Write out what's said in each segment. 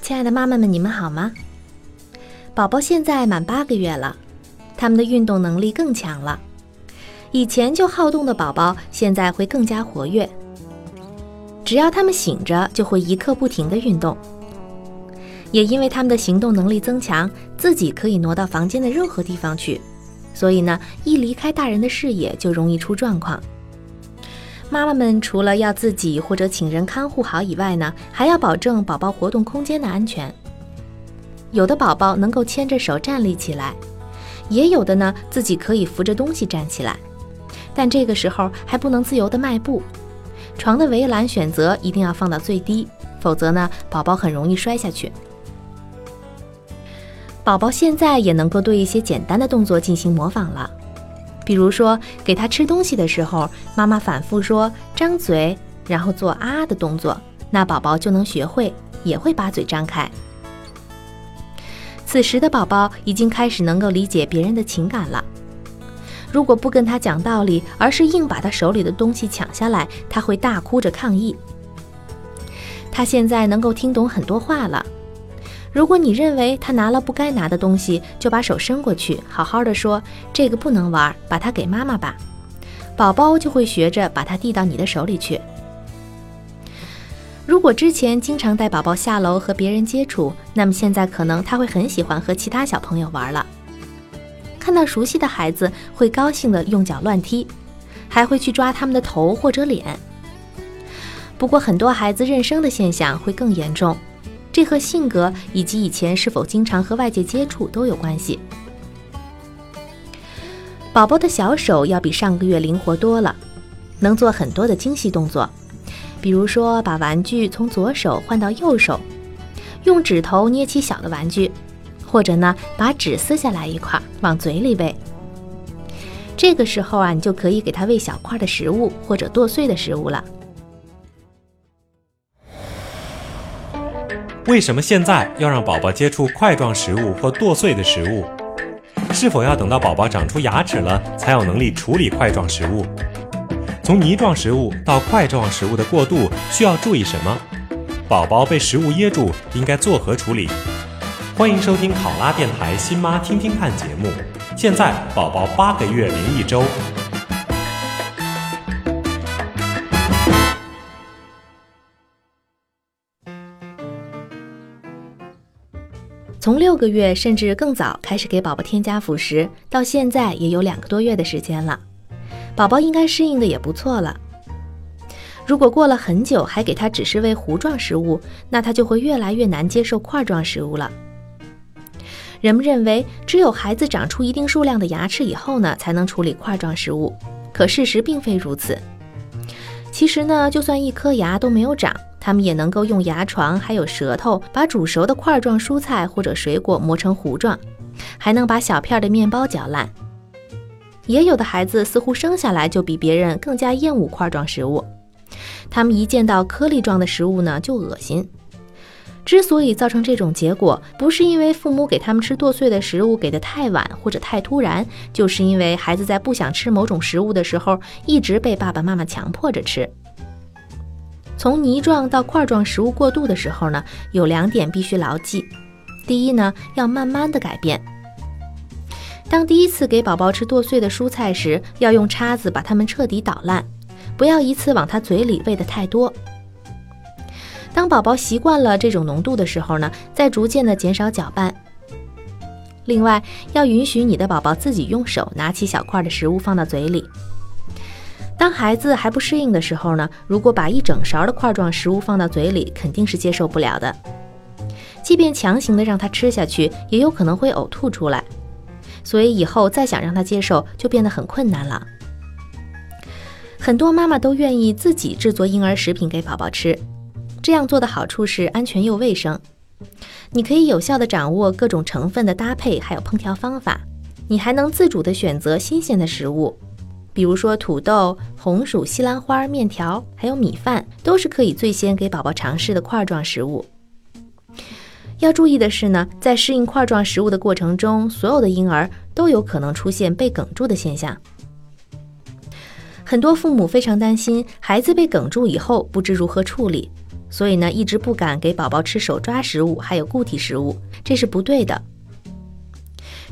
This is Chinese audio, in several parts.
亲爱的妈妈们，你们好吗？宝宝现在满八个月了，他们的运动能力更强了。以前就好动的宝宝，现在会更加活跃。只要他们醒着，就会一刻不停的运动。也因为他们的行动能力增强，自己可以挪到房间的任何地方去，所以呢，一离开大人的视野，就容易出状况。妈妈们除了要自己或者请人看护好以外呢，还要保证宝宝活动空间的安全。有的宝宝能够牵着手站立起来，也有的呢自己可以扶着东西站起来，但这个时候还不能自由的迈步。床的围栏选择一定要放到最低，否则呢宝宝很容易摔下去。宝宝现在也能够对一些简单的动作进行模仿了。比如说，给他吃东西的时候，妈妈反复说“张嘴”，然后做啊的动作，那宝宝就能学会，也会把嘴张开。此时的宝宝已经开始能够理解别人的情感了。如果不跟他讲道理，而是硬把他手里的东西抢下来，他会大哭着抗议。他现在能够听懂很多话了。如果你认为他拿了不该拿的东西，就把手伸过去，好好的说：“这个不能玩，把它给妈妈吧。”宝宝就会学着把它递到你的手里去。如果之前经常带宝宝下楼和别人接触，那么现在可能他会很喜欢和其他小朋友玩了。看到熟悉的孩子，会高兴的用脚乱踢，还会去抓他们的头或者脸。不过，很多孩子认生的现象会更严重。这和性格以及以前是否经常和外界接触都有关系。宝宝的小手要比上个月灵活多了，能做很多的精细动作，比如说把玩具从左手换到右手，用指头捏起小的玩具，或者呢把纸撕下来一块往嘴里喂。这个时候啊，你就可以给他喂小块的食物或者剁碎的食物了。为什么现在要让宝宝接触块状食物或剁碎的食物？是否要等到宝宝长出牙齿了，才有能力处理块状食物？从泥状食物到块状食物的过渡需要注意什么？宝宝被食物噎住应该作何处理？欢迎收听考拉电台新妈听听看节目。现在宝宝八个月零一周。从六个月甚至更早开始给宝宝添加辅食，到现在也有两个多月的时间了，宝宝应该适应的也不错了。如果过了很久还给他只是喂糊状食物，那他就会越来越难接受块状食物了。人们认为只有孩子长出一定数量的牙齿以后呢，才能处理块状食物，可事实并非如此。其实呢，就算一颗牙都没有长。他们也能够用牙床还有舌头把煮熟的块状蔬菜或者水果磨成糊状，还能把小片的面包嚼烂。也有的孩子似乎生下来就比别人更加厌恶块状食物，他们一见到颗粒状的食物呢就恶心。之所以造成这种结果，不是因为父母给他们吃剁碎的食物给的太晚或者太突然，就是因为孩子在不想吃某种食物的时候，一直被爸爸妈妈强迫着吃。从泥状到块状食物过渡的时候呢，有两点必须牢记。第一呢，要慢慢的改变。当第一次给宝宝吃剁碎的蔬菜时，要用叉子把它们彻底捣烂，不要一次往他嘴里喂的太多。当宝宝习惯了这种浓度的时候呢，再逐渐的减少搅拌。另外，要允许你的宝宝自己用手拿起小块的食物放到嘴里。当孩子还不适应的时候呢，如果把一整勺的块状食物放到嘴里，肯定是接受不了的。即便强行的让他吃下去，也有可能会呕吐出来。所以以后再想让他接受，就变得很困难了。很多妈妈都愿意自己制作婴儿食品给宝宝吃，这样做的好处是安全又卫生。你可以有效地掌握各种成分的搭配，还有烹调方法。你还能自主地选择新鲜的食物，比如说土豆、红薯、西兰花、面条，还有米饭，都是可以最先给宝宝尝试的块状食物。要注意的是呢，在适应块状食物的过程中，所有的婴儿都有可能出现被哽住的现象。很多父母非常担心孩子被哽住以后不知如何处理，所以呢，一直不敢给宝宝吃手抓食物，还有固体食物，这是不对的。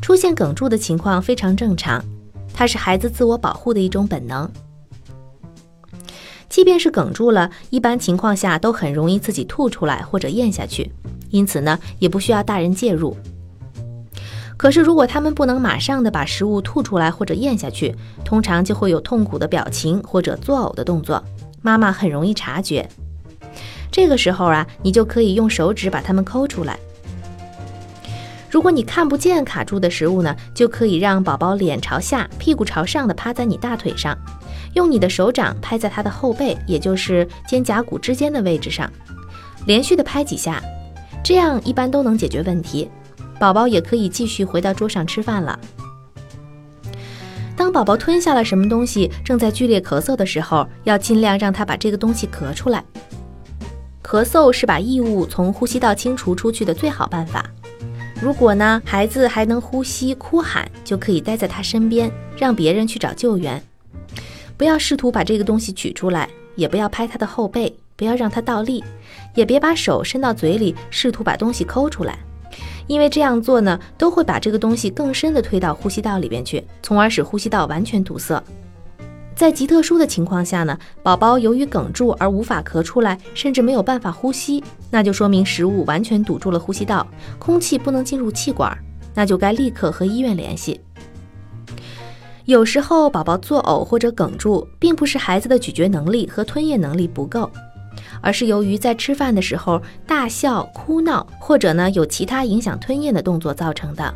出现哽住的情况非常正常，它是孩子自我保护的一种本能。即便是哽住了，一般情况下都很容易自己吐出来或者咽下去。因此呢，也不需要大人介入。可是，如果他们不能马上的把食物吐出来或者咽下去，通常就会有痛苦的表情或者作呕的动作，妈妈很容易察觉。这个时候啊，你就可以用手指把它们抠出来。如果你看不见卡住的食物呢，就可以让宝宝脸朝下、屁股朝上的趴在你大腿上，用你的手掌拍在他的后背，也就是肩胛骨之间的位置上，连续的拍几下。这样一般都能解决问题，宝宝也可以继续回到桌上吃饭了。当宝宝吞下了什么东西，正在剧烈咳嗽的时候，要尽量让他把这个东西咳出来。咳嗽是把异物从呼吸道清除出去的最好办法。如果呢，孩子还能呼吸、哭喊，就可以待在他身边，让别人去找救援。不要试图把这个东西取出来，也不要拍他的后背。不要让他倒立，也别把手伸到嘴里试图把东西抠出来，因为这样做呢，都会把这个东西更深的推到呼吸道里边去，从而使呼吸道完全堵塞。在极特殊的情况下呢，宝宝由于哽住而无法咳出来，甚至没有办法呼吸，那就说明食物完全堵住了呼吸道，空气不能进入气管，那就该立刻和医院联系。有时候宝宝作呕或者哽住，并不是孩子的咀嚼能力和吞咽能力不够。而是由于在吃饭的时候大笑、哭闹，或者呢有其他影响吞咽的动作造成的。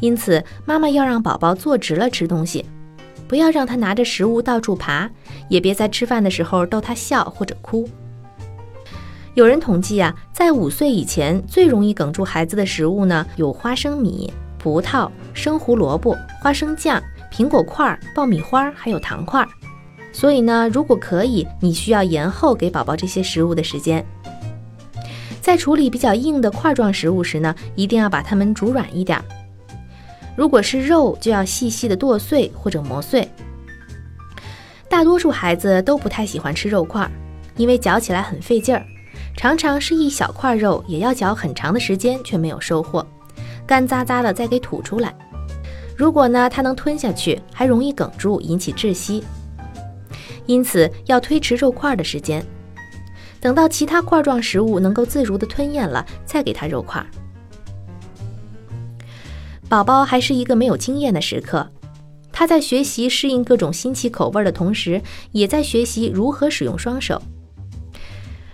因此，妈妈要让宝宝坐直了吃东西，不要让他拿着食物到处爬，也别在吃饭的时候逗他笑或者哭。有人统计啊，在五岁以前最容易哽住孩子的食物呢，有花生米、葡萄、生胡萝卜、花生酱、苹果块、爆米花，还有糖块。所以呢，如果可以，你需要延后给宝宝这些食物的时间。在处理比较硬的块状食物时呢，一定要把它们煮软一点。如果是肉，就要细细的剁碎或者磨碎。大多数孩子都不太喜欢吃肉块，因为嚼起来很费劲儿，常常是一小块肉也要嚼很长的时间，却没有收获，干渣渣的再给吐出来。如果呢，他能吞下去，还容易哽住，引起窒息。因此，要推迟肉块的时间，等到其他块状食物能够自如地吞咽了，再给他肉块。宝宝还是一个没有经验的时刻，他在学习适应各种新奇口味的同时，也在学习如何使用双手。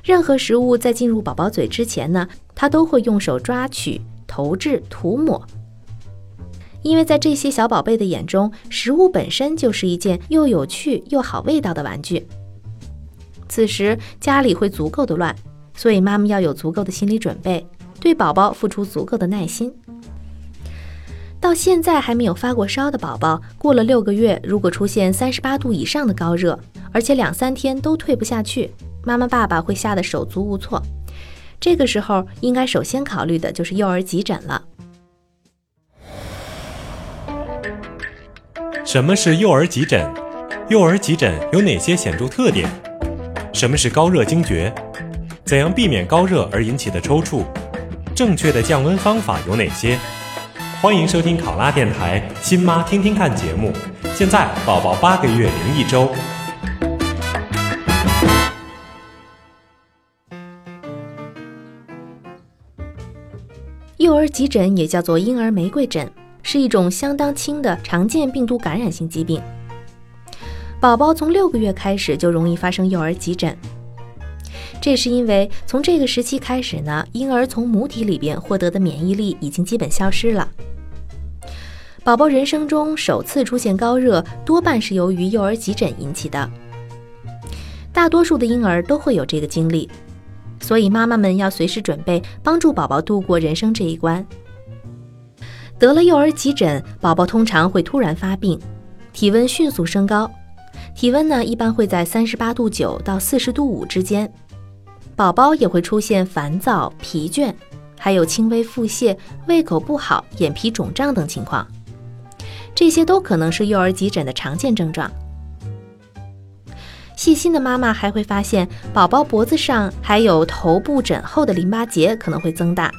任何食物在进入宝宝嘴之前呢，他都会用手抓取、投掷、涂抹。因为在这些小宝贝的眼中，食物本身就是一件又有趣又好味道的玩具。此时家里会足够的乱，所以妈妈要有足够的心理准备，对宝宝付出足够的耐心。到现在还没有发过烧的宝宝，过了六个月，如果出现三十八度以上的高热，而且两三天都退不下去，妈妈爸爸会吓得手足无措。这个时候应该首先考虑的就是幼儿急诊了。什么是幼儿急诊？幼儿急诊有哪些显著特点？什么是高热惊厥？怎样避免高热而引起的抽搐？正确的降温方法有哪些？欢迎收听考拉电台《新妈听听看》节目。现在宝宝八个月零一周。幼儿急诊也叫做婴儿玫瑰疹。是一种相当轻的常见病毒感染性疾病。宝宝从六个月开始就容易发生幼儿急疹。这是因为从这个时期开始呢，婴儿从母体里边获得的免疫力已经基本消失了。宝宝人生中首次出现高热，多半是由于幼儿急诊引起的。大多数的婴儿都会有这个经历，所以妈妈们要随时准备帮助宝宝度过人生这一关。得了幼儿急诊，宝宝通常会突然发病，体温迅速升高，体温呢一般会在三十八度九到四十度五之间。宝宝也会出现烦躁、疲倦，还有轻微腹泻、胃口不好、眼皮肿胀等情况，这些都可能是幼儿急诊的常见症状。细心的妈妈还会发现，宝宝脖子上还有头部枕后的淋巴结可能会增大。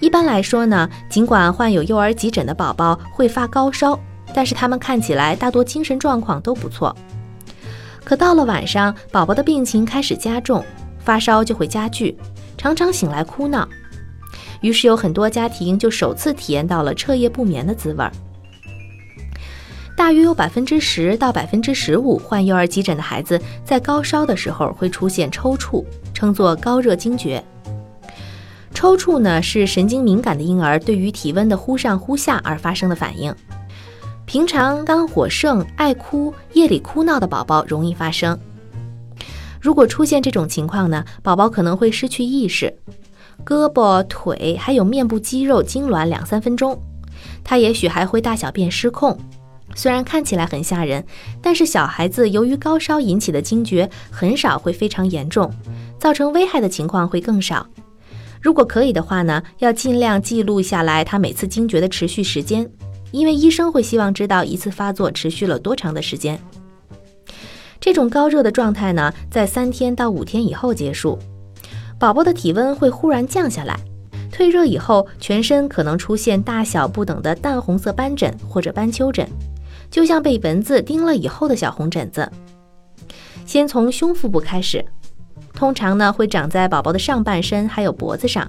一般来说呢，尽管患有幼儿急诊的宝宝会发高烧，但是他们看起来大多精神状况都不错。可到了晚上，宝宝的病情开始加重。发烧就会加剧，常常醒来哭闹，于是有很多家庭就首次体验到了彻夜不眠的滋味儿。大约有百分之十到百分之十五患幼儿急诊的孩子在高烧的时候会出现抽搐，称作高热惊厥。抽搐呢是神经敏感的婴儿对于体温的忽上忽下而发生的反应，平常肝火盛、爱哭、夜里哭闹的宝宝容易发生。如果出现这种情况呢，宝宝可能会失去意识，胳膊、腿还有面部肌肉痉挛两三分钟，他也许还会大小便失控。虽然看起来很吓人，但是小孩子由于高烧引起的惊厥很少会非常严重，造成危害的情况会更少。如果可以的话呢，要尽量记录下来他每次惊厥的持续时间，因为医生会希望知道一次发作持续了多长的时间。这种高热的状态呢，在三天到五天以后结束，宝宝的体温会忽然降下来，退热以后，全身可能出现大小不等的淡红色斑疹或者斑丘疹，就像被蚊子叮了以后的小红疹子。先从胸腹部开始，通常呢会长在宝宝的上半身还有脖子上，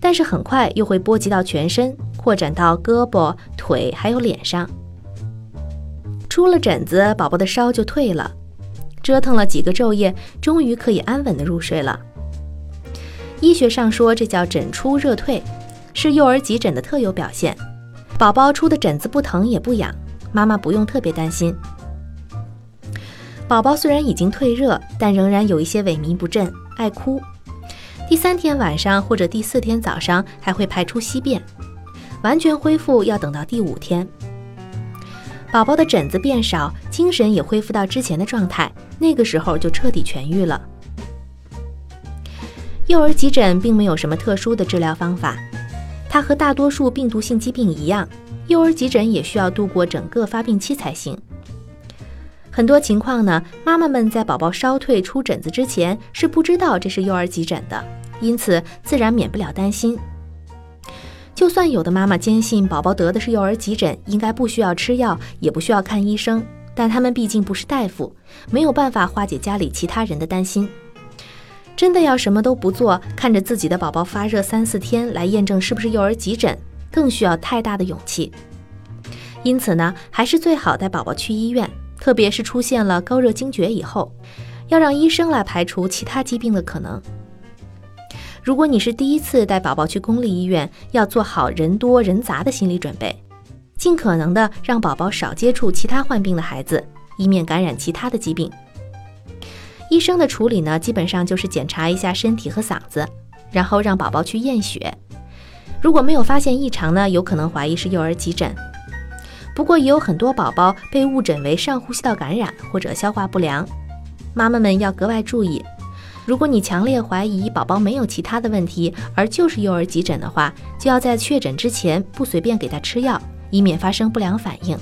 但是很快又会波及到全身，扩展到胳膊、腿还有脸上。出了疹子，宝宝的烧就退了。折腾了几个昼夜，终于可以安稳的入睡了。医学上说，这叫疹出热退，是幼儿急诊的特有表现。宝宝出的疹子不疼也不痒，妈妈不用特别担心。宝宝虽然已经退热，但仍然有一些萎靡不振，爱哭。第三天晚上或者第四天早上还会排出稀便，完全恢复要等到第五天。宝宝的疹子变少，精神也恢复到之前的状态，那个时候就彻底痊愈了。幼儿急诊并没有什么特殊的治疗方法，它和大多数病毒性疾病一样，幼儿急诊也需要度过整个发病期才行。很多情况呢，妈妈们在宝宝烧退出疹子之前是不知道这是幼儿急诊的，因此自然免不了担心。就算有的妈妈坚信宝宝得的是幼儿急诊，应该不需要吃药，也不需要看医生，但他们毕竟不是大夫，没有办法化解家里其他人的担心。真的要什么都不做，看着自己的宝宝发热三四天来验证是不是幼儿急诊，更需要太大的勇气。因此呢，还是最好带宝宝去医院，特别是出现了高热惊厥以后，要让医生来排除其他疾病的可能。如果你是第一次带宝宝去公立医院，要做好人多人杂的心理准备，尽可能的让宝宝少接触其他患病的孩子，以免感染其他的疾病。医生的处理呢，基本上就是检查一下身体和嗓子，然后让宝宝去验血。如果没有发现异常呢，有可能怀疑是幼儿急诊。不过也有很多宝宝被误诊为上呼吸道感染或者消化不良，妈妈们要格外注意。如果你强烈怀疑宝宝没有其他的问题，而就是幼儿急诊的话，就要在确诊之前不随便给他吃药，以免发生不良反应。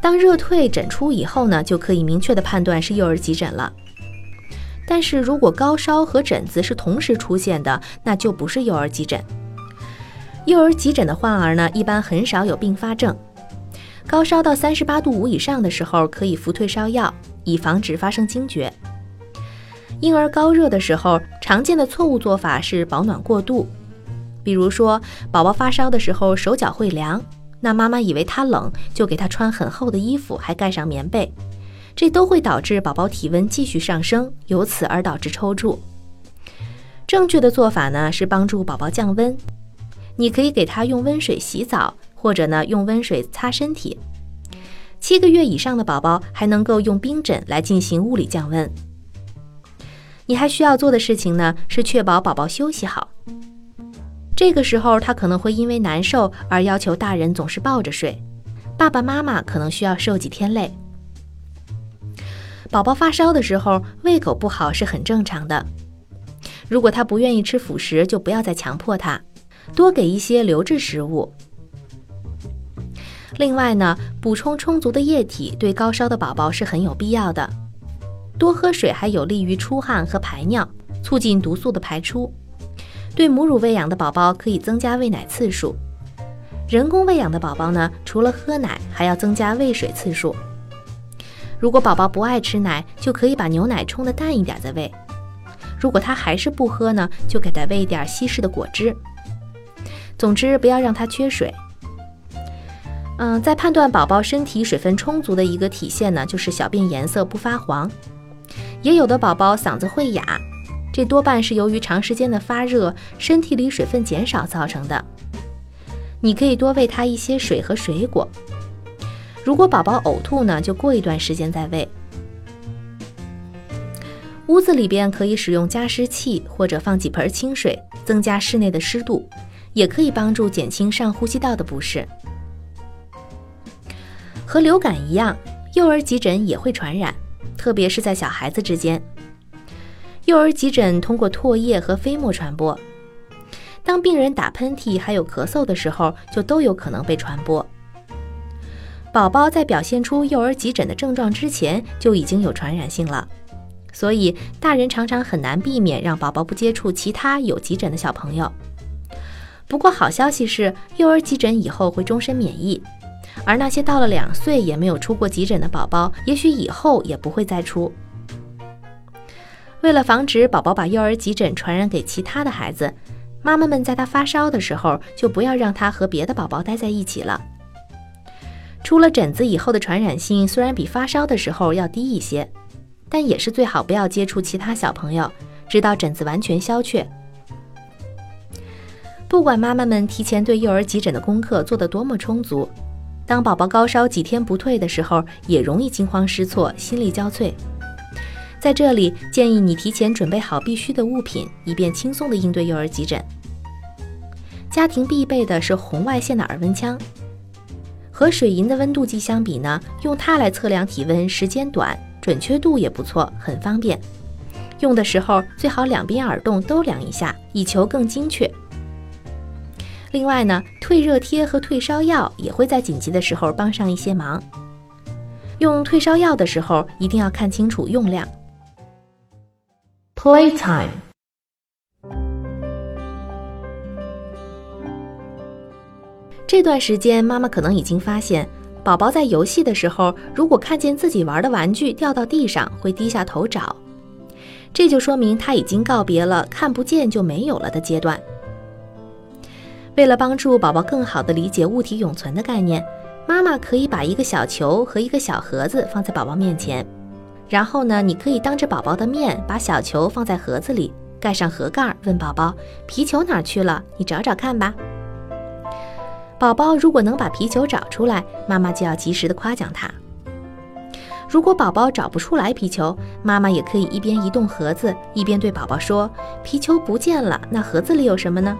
当热退疹出以后呢，就可以明确的判断是幼儿急诊了。但是如果高烧和疹子是同时出现的，那就不是幼儿急诊。幼儿急诊的患儿呢，一般很少有并发症。高烧到三十八度五以上的时候，可以服退烧药，以防止发生惊厥。婴儿高热的时候，常见的错误做法是保暖过度。比如说，宝宝发烧的时候手脚会凉，那妈妈以为他冷，就给他穿很厚的衣服，还盖上棉被。这都会导致宝宝体温继续上升，由此而导致抽搐。正确的做法呢是帮助宝宝降温，你可以给他用温水洗澡，或者呢用温水擦身体。七个月以上的宝宝还能够用冰枕来进行物理降温。你还需要做的事情呢是确保宝宝休息好。这个时候他可能会因为难受而要求大人总是抱着睡，爸爸妈妈可能需要受几天累。宝宝发烧的时候胃口不好是很正常的。如果他不愿意吃辅食，就不要再强迫他，多给一些流质食物。另外呢，补充充足的液体对高烧的宝宝是很有必要的。多喝水还有利于出汗和排尿，促进毒素的排出。对母乳喂养的宝宝可以增加喂奶次数。人工喂养的宝宝呢，除了喝奶，还要增加喂水次数。如果宝宝不爱吃奶，就可以把牛奶冲得淡一点再喂。如果他还是不喝呢，就给他喂一点稀释的果汁。总之，不要让他缺水。嗯，在判断宝宝身体水分充足的一个体现呢，就是小便颜色不发黄。也有的宝宝嗓子会哑，这多半是由于长时间的发热，身体里水分减少造成的。你可以多喂他一些水和水果。如果宝宝呕吐呢，就过一段时间再喂。屋子里边可以使用加湿器，或者放几盆清水，增加室内的湿度，也可以帮助减轻上呼吸道的不适。和流感一样，幼儿急诊也会传染，特别是在小孩子之间。幼儿急诊通过唾液和飞沫传播，当病人打喷嚏还有咳嗽的时候，就都有可能被传播。宝宝在表现出幼儿急诊的症状之前，就已经有传染性了。所以，大人常常很难避免让宝宝不接触其他有急诊的小朋友。不过，好消息是，幼儿急诊以后会终身免疫，而那些到了两岁也没有出过急诊的宝宝，也许以后也不会再出。为了防止宝宝把幼儿急诊传染给其他的孩子，妈妈们在他发烧的时候就不要让他和别的宝宝待在一起了。出了疹子以后的传染性虽然比发烧的时候要低一些。但也是最好不要接触其他小朋友，直到疹子完全消却。不管妈妈们提前对幼儿急诊的功课做得多么充足，当宝宝高烧几天不退的时候，也容易惊慌失措、心力交瘁。在这里，建议你提前准备好必需的物品，以便轻松地应对幼儿急诊。家庭必备的是红外线的耳温枪，和水银的温度计相比呢，用它来测量体温时间短。准确度也不错，很方便。用的时候最好两边耳洞都量一下，以求更精确。另外呢，退热贴和退烧药也会在紧急的时候帮上一些忙。用退烧药的时候一定要看清楚用量。Playtime。这段时间，妈妈可能已经发现。宝宝在游戏的时候，如果看见自己玩的玩具掉到地上，会低下头找，这就说明他已经告别了看不见就没有了的阶段。为了帮助宝宝更好地理解物体永存的概念，妈妈可以把一个小球和一个小盒子放在宝宝面前，然后呢，你可以当着宝宝的面把小球放在盒子里，盖上盒盖，问宝宝皮球哪去了？你找找看吧。宝宝如果能把皮球找出来，妈妈就要及时的夸奖他。如果宝宝找不出来皮球，妈妈也可以一边移动盒子，一边对宝宝说：“皮球不见了，那盒子里有什么呢？”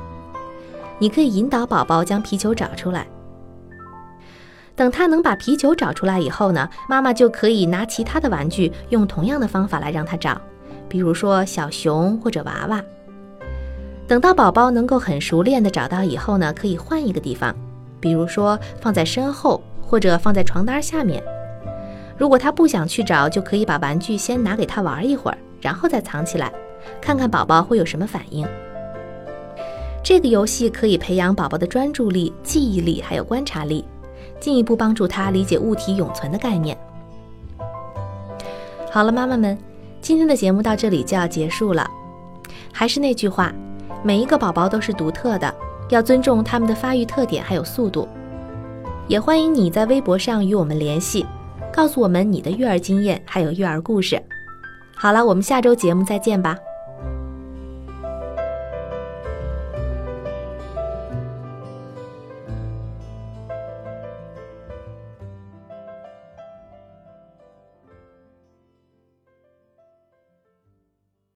你可以引导宝宝将皮球找出来。等他能把皮球找出来以后呢，妈妈就可以拿其他的玩具，用同样的方法来让他找，比如说小熊或者娃娃。等到宝宝能够很熟练的找到以后呢，可以换一个地方。比如说放在身后，或者放在床单下面。如果他不想去找，就可以把玩具先拿给他玩一会儿，然后再藏起来，看看宝宝会有什么反应。这个游戏可以培养宝宝的专注力、记忆力还有观察力，进一步帮助他理解物体永存的概念。好了，妈妈们，今天的节目到这里就要结束了。还是那句话，每一个宝宝都是独特的。要尊重他们的发育特点还有速度，也欢迎你在微博上与我们联系。告诉我们你的育儿经验还有育儿故事。好了，我们下周节目再见吧。